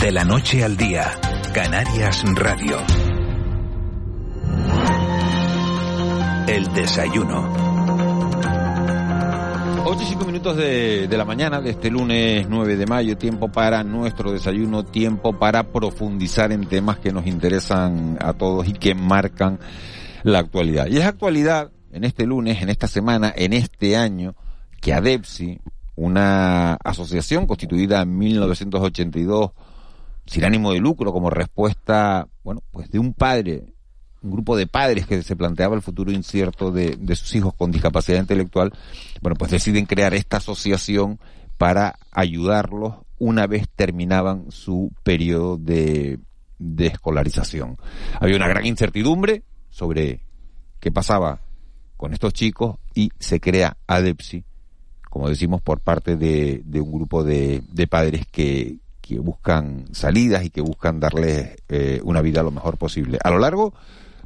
De la noche al día, Canarias Radio. El desayuno. 8 y 5 minutos de, la mañana de este lunes 9 de mayo, tiempo para nuestro desayuno, tiempo para profundizar en temas que nos interesan a todos y que marcan la actualidad. Y es actualidad en este lunes, en esta semana, en este año, que ADEPSI, una asociación constituida en 1982 sin ánimo de lucro como respuesta, bueno, pues de un padre, un grupo de padres que se planteaba el futuro incierto de, de sus hijos con discapacidad intelectual, bueno, pues deciden crear esta asociación para ayudarlos una vez terminaban su periodo de, de escolarización. Había una gran incertidumbre sobre qué pasaba con estos chicos y se crea ADEPSI, como decimos, por parte de, de un grupo de, de padres que, que, buscan salidas y que buscan darles eh, una vida lo mejor posible. A lo largo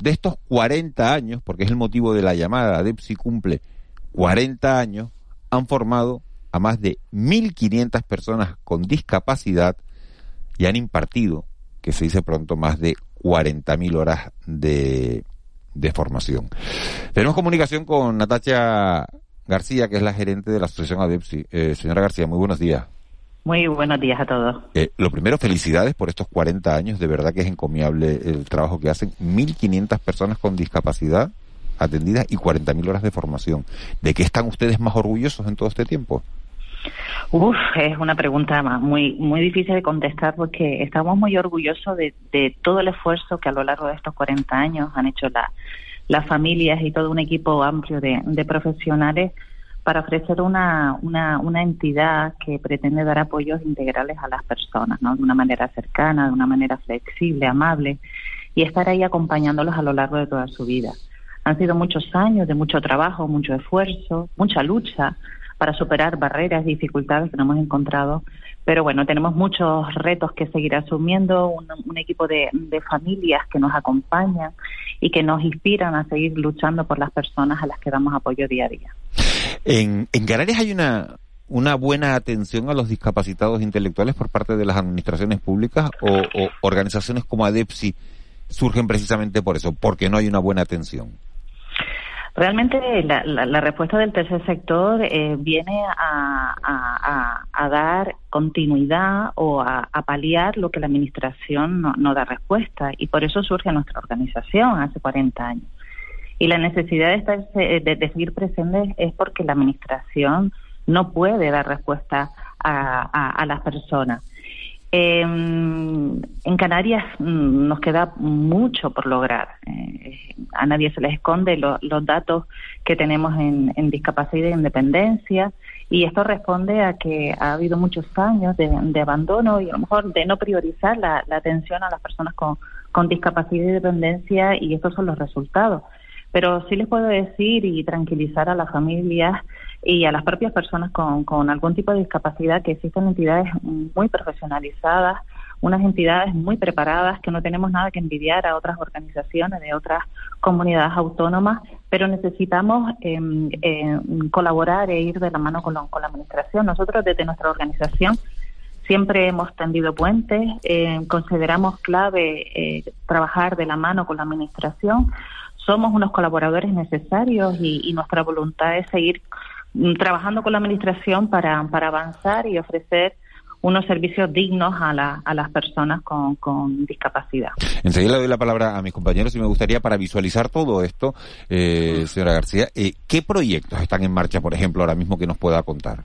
de estos 40 años, porque es el motivo de la llamada, ADEPSI cumple 40 años, han formado a más de 1.500 personas con discapacidad y han impartido, que se dice pronto, más de 40.000 horas de, de formación. Tenemos comunicación con Natacha García, que es la gerente de la Asociación ADEPSI. Eh, señora García, muy buenos días. Muy buenos días a todos. Eh, lo primero, felicidades por estos 40 años. De verdad que es encomiable el trabajo que hacen. 1.500 personas con discapacidad atendidas y 40.000 horas de formación. ¿De qué están ustedes más orgullosos en todo este tiempo? Uf, es una pregunta muy muy difícil de contestar porque estamos muy orgullosos de, de todo el esfuerzo que a lo largo de estos 40 años han hecho la, las familias y todo un equipo amplio de, de profesionales para ofrecer una, una, entidad que pretende dar apoyos integrales a las personas, ¿no? De una manera cercana, de una manera flexible, amable, y estar ahí acompañándolos a lo largo de toda su vida. Han sido muchos años de mucho trabajo, mucho esfuerzo, mucha lucha para superar barreras dificultades que nos hemos encontrado. Pero bueno, tenemos muchos retos que seguir asumiendo, un, un equipo de, de, familias que nos acompañan y que nos inspiran a seguir luchando por las personas a las que damos apoyo día a día. En, en Canarias hay una, una buena atención a los discapacitados intelectuales por parte de las administraciones públicas o, organizaciones como ADEPSI surgen precisamente por eso, porque no hay una buena atención. Realmente la, la, respuesta del tercer sector eh, viene a, a, a, dar continuidad o a, paliar lo que la Administración no, no, da respuesta y por eso surge nuestra organización hace 40 años. Y la necesidad de, estar, de, de seguir presentes es porque la Administración no puede dar respuesta a, las personas. Eh, en Canarias mm, nos queda mucho por lograr. Eh, a nadie se les esconde lo, los datos que tenemos en, en, discapacidad e independencia y esto responde a que ha habido muchos años de, abandono y a lo mejor de no priorizar la, la atención a las personas con, con discapacidad y dependencia y estos son los resultados. Pero sí les puedo decir y tranquilizar a las familias y a las propias personas con, algún tipo de discapacidad que existen entidades muy profesionalizadas, unas entidades muy preparadas que no tenemos nada que envidiar a otras organizaciones de otras comunidades autónomas, pero necesitamos eh, eh, colaborar e ir de la mano con, lo, con, la administración. Nosotros desde nuestra organización siempre hemos tendido puentes, eh, consideramos clave trabajar de la mano con la administración. Somos unos colaboradores necesarios y, y nuestra voluntad es seguir trabajando con la Administración para, para avanzar y ofrecer unos servicios dignos a, la, a las personas con, con, discapacidad. Enseguida le doy la palabra a mis compañeros y me gustaría para visualizar todo esto, eh, señora García, eh, ¿qué proyectos están en marcha, por ejemplo, ahora mismo que nos pueda contar?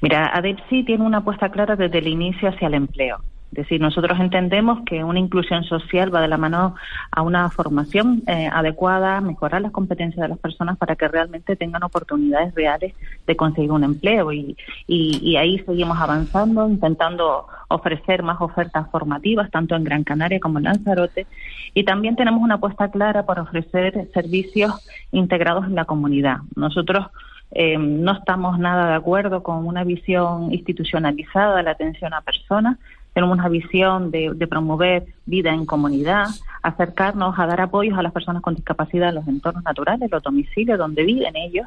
Mira, ADEPSI tiene una apuesta clara desde el inicio hacia el empleo. Es decir, nosotros entendemos que una inclusión social va de la mano a una formación eh, adecuada, mejorar las competencias de las personas para que realmente tengan oportunidades reales de conseguir un empleo. Y, ahí seguimos avanzando, intentando ofrecer más ofertas formativas, tanto en Gran Canaria como en Lanzarote. Y también tenemos una apuesta clara por ofrecer servicios integrados en la comunidad. Nosotros eh, no estamos nada de acuerdo con una visión institucionalizada de la atención a personas, tenemos una visión de, promover vida en comunidad, acercarnos a dar apoyos a las personas con discapacidad en los entornos naturales, los domicilios donde viven ellos,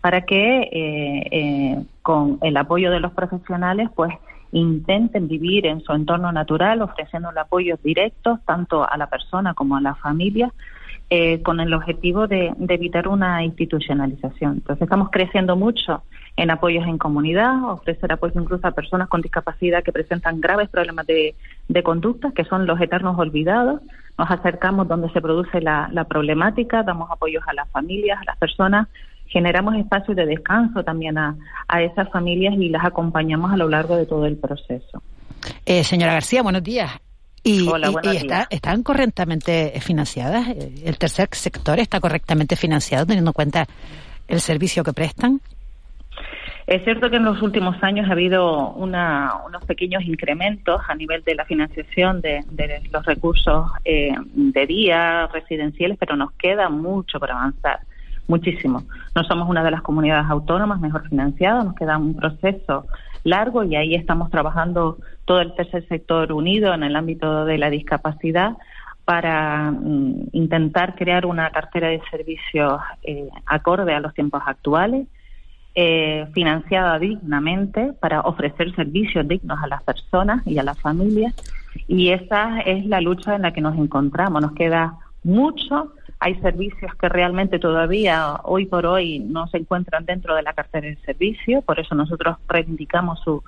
para que eh, eh, con el apoyo de los profesionales, pues intenten vivir en su entorno natural, ofreciendo apoyos directos tanto a la persona como a la familia, eh, con el objetivo de, evitar una institucionalización. Entonces estamos creciendo mucho en apoyos en comunidad, ofrecer apoyo incluso a personas con discapacidad que presentan graves problemas de, conducta, que son los eternos olvidados. Nos acercamos donde se produce la, problemática, damos apoyos a las familias, a las personas, generamos espacios de descanso también a, esas familias y las acompañamos a lo largo de todo el proceso. Eh, señora García, buenos días. Y, están correctamente financiadas. El tercer sector está correctamente financiado teniendo en cuenta el servicio que prestan. Es cierto que en los últimos años ha habido unos pequeños incrementos a nivel de la financiación de, los recursos eh, de día residenciales, pero nos queda mucho por avanzar, muchísimo. No somos una de las comunidades autónomas mejor financiadas, nos queda un proceso largo y ahí estamos trabajando todo el tercer sector unido en el ámbito de la discapacidad para mm, intentar crear una cartera de servicios eh, acorde a los tiempos actuales, eh, financiada dignamente para ofrecer servicios dignos a las personas y a las familias. Y esa es la lucha en la que nos encontramos. Nos queda mucho hay servicios que realmente todavía hoy por hoy no se encuentran dentro de la cartera de servicio, por eso nosotros reivindicamos su,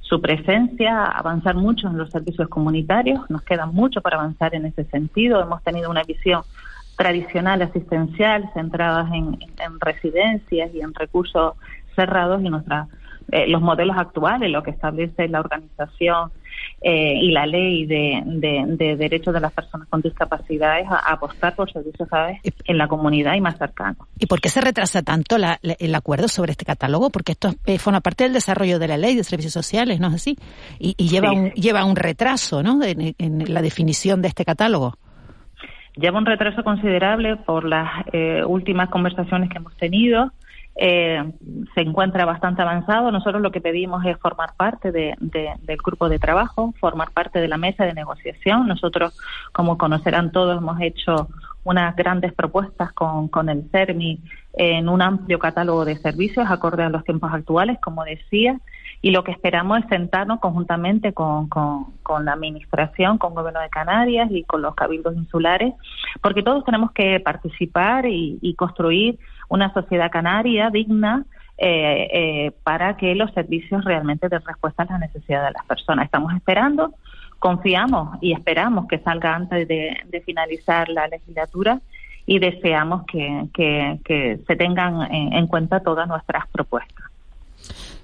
su presencia, avanzar mucho en los servicios comunitarios, nos queda mucho para avanzar en ese sentido, hemos tenido una visión tradicional asistencial centrada en, en residencias y en recursos cerrados y nuestra eh, los modelos actuales, lo que establece la organización eh, y la ley de, de, derechos de las personas con discapacidad es a, apostar por servicios ¿sabes? en la comunidad y más cercanos. ¿Y por qué se retrasa tanto el acuerdo sobre este catálogo? Porque esto eh, forma parte del desarrollo de la ley de servicios sociales, ¿no es así? Y, lleva, un, lleva un retraso ¿no? en, la definición de este catálogo lleva un retraso considerable por las últimas conversaciones que hemos tenido eh, se encuentra bastante avanzado. Nosotros lo que pedimos es formar parte de, del grupo de trabajo, formar parte de la mesa de negociación. Nosotros, como conocerán todos, hemos hecho unas grandes propuestas con, con el CERMI en un amplio catálogo de servicios acorde a los tiempos actuales, como decía, y lo que esperamos es sentarnos conjuntamente con, con, la Administración, con el Gobierno de Canarias y con los cabildos insulares, porque todos tenemos que participar y, y construir una sociedad canaria digna eh, eh, para que los servicios realmente den respuesta a las necesidades de las personas. Estamos esperando, confiamos y esperamos que salga antes de, finalizar la legislatura y deseamos que, se tengan en, cuenta todas nuestras propuestas.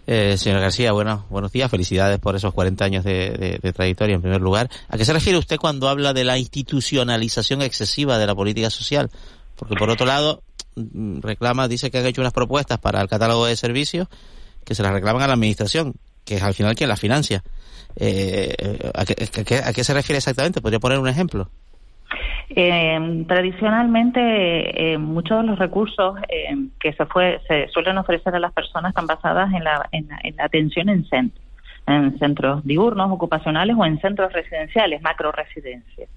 Eh, señora García, bueno, buenos días, felicidades por esos 40 años de, trayectoria en primer lugar. ¿A qué se refiere usted cuando habla de la institucionalización excesiva de la política social? Porque por otro lado, reclama, dice que han hecho unas propuestas para el catálogo de servicios que se las reclaman a la administración, que es al final quien las financia. Eh, ¿a, qué, se refiere exactamente? ¿Podría poner un ejemplo? Eh, tradicionalmente, eh, muchos de los recursos eh, que se, fue, se suelen ofrecer a las personas están basadas en la, en, la atención en centros, en centros diurnos, ocupacionales o en centros residenciales, macro residencias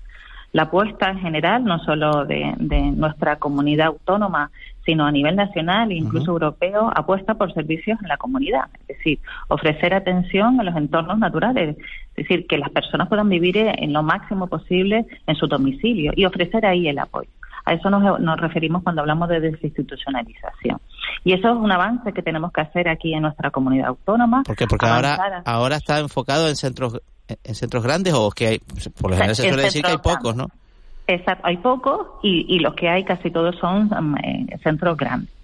la apuesta en general, no solo de, nuestra comunidad autónoma, sino a nivel nacional e incluso europeo, apuesta por servicios en la comunidad, es decir, ofrecer atención en los entornos naturales, es decir, que las personas puedan vivir en lo máximo posible en su domicilio y ofrecer ahí el apoyo. A eso nos, nos referimos cuando hablamos de desinstitucionalización. Y eso es un avance que tenemos que hacer aquí en nuestra comunidad autónoma. ¿Por qué? Porque ahora, ahora está enfocado en centros en centros grandes o que hay, por lo general se suele decir que hay pocos, ¿no? Exacto, hay pocos y, y los que hay casi todos son eh, centros grandes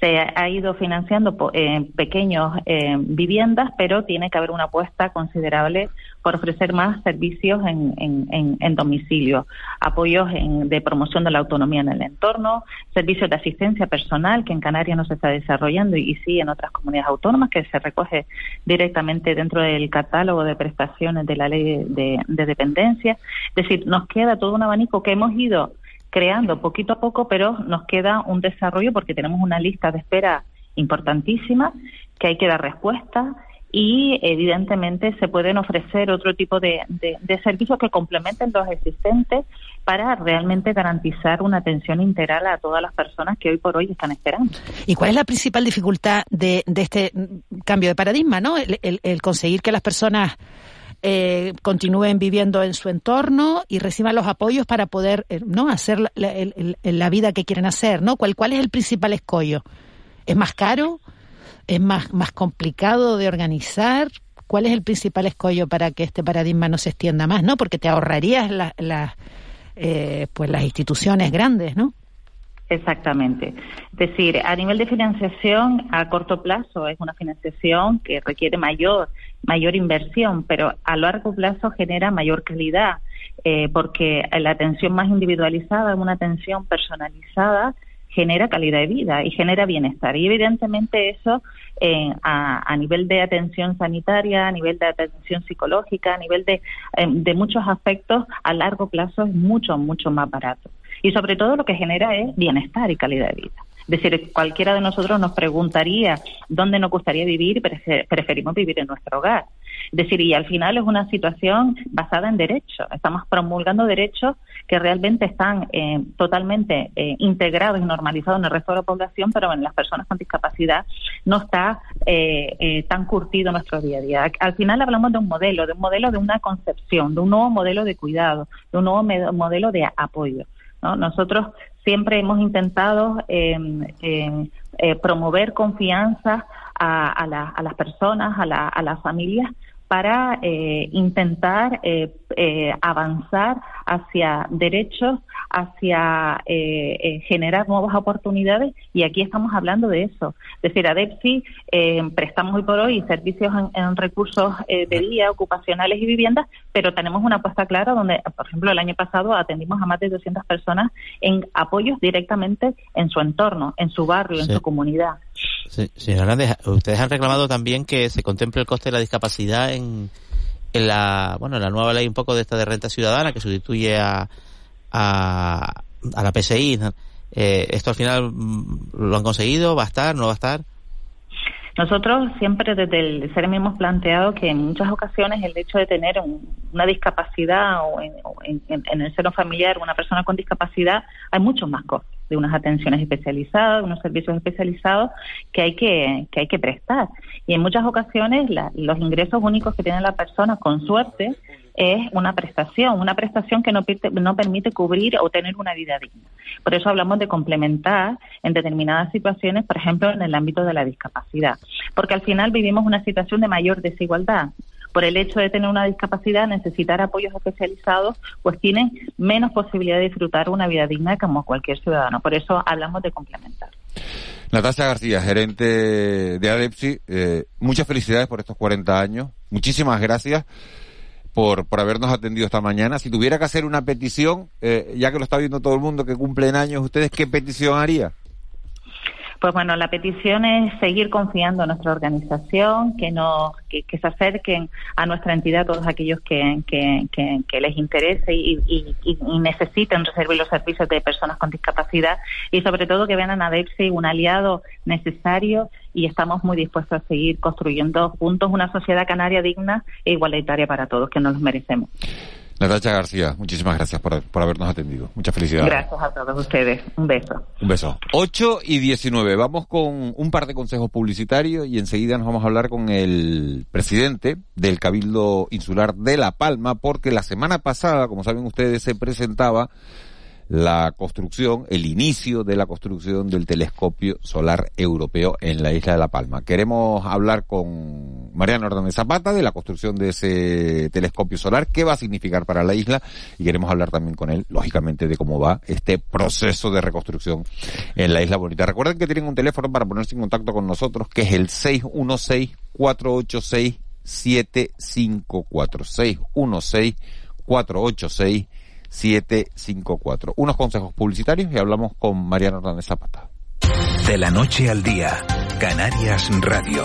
se ha ido financiando en eh, pequeños eh, viviendas, pero tiene que haber una apuesta considerable por ofrecer más servicios en, en, en domicilio, apoyos de promoción de la autonomía en el entorno, servicios de asistencia personal que en Canarias no se está desarrollando y, sí en otras comunidades autónomas que se recoge directamente dentro del catálogo de prestaciones de la ley de dependencia. Es decir, nos queda todo un abanico que hemos ido creando poquito a poco, pero nos queda un desarrollo porque tenemos una lista de espera importantísima que hay que dar respuesta y evidentemente se pueden ofrecer otro tipo de, de, servicios que complementen los existentes para realmente garantizar una atención integral a todas las personas que hoy por hoy están esperando. ¿Y cuál es la principal dificultad de, de este cambio de paradigma, no? el conseguir que las personas eh, continúen viviendo en su entorno y reciban los apoyos para poder eh, no hacer la, vida que quieren hacer, ¿no? ¿Cuál, ¿Cuál es el principal escollo? ¿Es más caro? ¿Es más, más complicado de organizar? ¿Cuál es el principal escollo para que este paradigma no se extienda más, no? Porque te ahorrarías las eh, pues las instituciones grandes, ¿no? Exactamente. Es decir, a nivel de financiación a corto plazo es una financiación que requiere mayor mayor inversión, pero a largo plazo genera mayor calidad, eh, porque la atención más individualizada, una atención personalizada, genera calidad de vida y genera bienestar. Y evidentemente eso eh, a, nivel de atención sanitaria, a nivel de atención psicológica, a nivel de, eh, de muchos aspectos, a largo plazo es mucho, mucho más barato. Y sobre todo lo que genera es bienestar y calidad de vida. Es decir, cualquiera de nosotros nos preguntaría dónde nos gustaría vivir preferimos vivir en nuestro hogar. Es decir, y al final es una situación basada en derechos. Estamos promulgando derechos que realmente están eh, totalmente eh, integrados y normalizados en el resto de la población, pero en las personas con discapacidad no está eh, tan curtido nuestro día a día. Al final hablamos de un modelo, de un modelo de una concepción, de un nuevo modelo de cuidado, de un nuevo modelo de apoyo. Nosotros siempre hemos intentado em, eh, promover confianza a, las personas, a, a las familias, para eh, intentar eh, eh, avanzar hacia derechos, hacia generar nuevas oportunidades y aquí estamos hablando de eso. Es decir, a DEPSI prestamos hoy por hoy servicios en, recursos de día, ocupacionales y viviendas, pero tenemos una apuesta clara donde, por ejemplo, el año pasado atendimos a más de 200 personas en apoyos directamente en su entorno, en su barrio, en su comunidad. Sí, señor Hernández, ustedes han reclamado también que se contemple el coste de la discapacidad en, en la bueno en la nueva ley un poco de esta de renta ciudadana que sustituye a, a, a la PSI. Eh, ¿Esto al final mm, lo han conseguido? ¿Va a estar? ¿No va a estar? Nosotros siempre desde el CERMI hemos planteado que en muchas ocasiones el hecho de tener una discapacidad o, en, en, el seno familiar una persona con discapacidad hay muchos más costos de unas atenciones especializadas, de unos servicios especializados que hay que, que hay que prestar. Y en muchas ocasiones los ingresos únicos que tiene la persona, con suerte, es una prestación, una prestación que no, no permite cubrir o tener una vida digna. Por eso hablamos de complementar en determinadas situaciones, por ejemplo, en el ámbito de la discapacidad, porque al final vivimos una situación de mayor desigualdad por el hecho de tener una discapacidad, necesitar apoyos especializados, pues tienen menos posibilidad de disfrutar una vida digna como cualquier ciudadano. Por eso hablamos de complementar. Natasha García, gerente de ADEPSI, eh, muchas felicidades por estos 40 años. Muchísimas gracias por, por habernos atendido esta mañana. Si tuviera que hacer una petición, eh, ya que lo está viendo todo el mundo que cumplen años, ¿ustedes qué petición haría? Pues bueno, la petición es seguir confiando en nuestra organización, que nos que, se acerquen a nuestra entidad todos aquellos que, que, les interese y, necesiten recibir los servicios de personas con discapacidad y sobre todo que vean a NADEPSI un aliado necesario y estamos muy dispuestos a seguir construyendo juntos una sociedad canaria digna e igualitaria para todos, que nos los merecemos. Natacha García, muchísimas gracias por, habernos atendido. Muchas felicidades. Gracias a todos ustedes. Un beso. Un beso. 8 y 19. Vamos con un par de consejos publicitarios y enseguida nos vamos a hablar con el presidente del Cabildo Insular de La Palma porque la semana pasada, como saben ustedes, se presentaba la construcción, el inicio de la construcción del telescopio solar europeo en la isla de La Palma. Queremos hablar con Mariano Hernández Zapata de la construcción de ese telescopio solar, qué va a significar para la isla y queremos hablar también con él, lógicamente, de cómo va este proceso de reconstrucción en la isla bonita. Recuerden que tienen un teléfono para ponerse en contacto con nosotros, que es el 616 486 754 616 486 754. Unos consejos publicitarios y hablamos con Mariano Hernández Zapata. De la noche al día, Canarias Radio.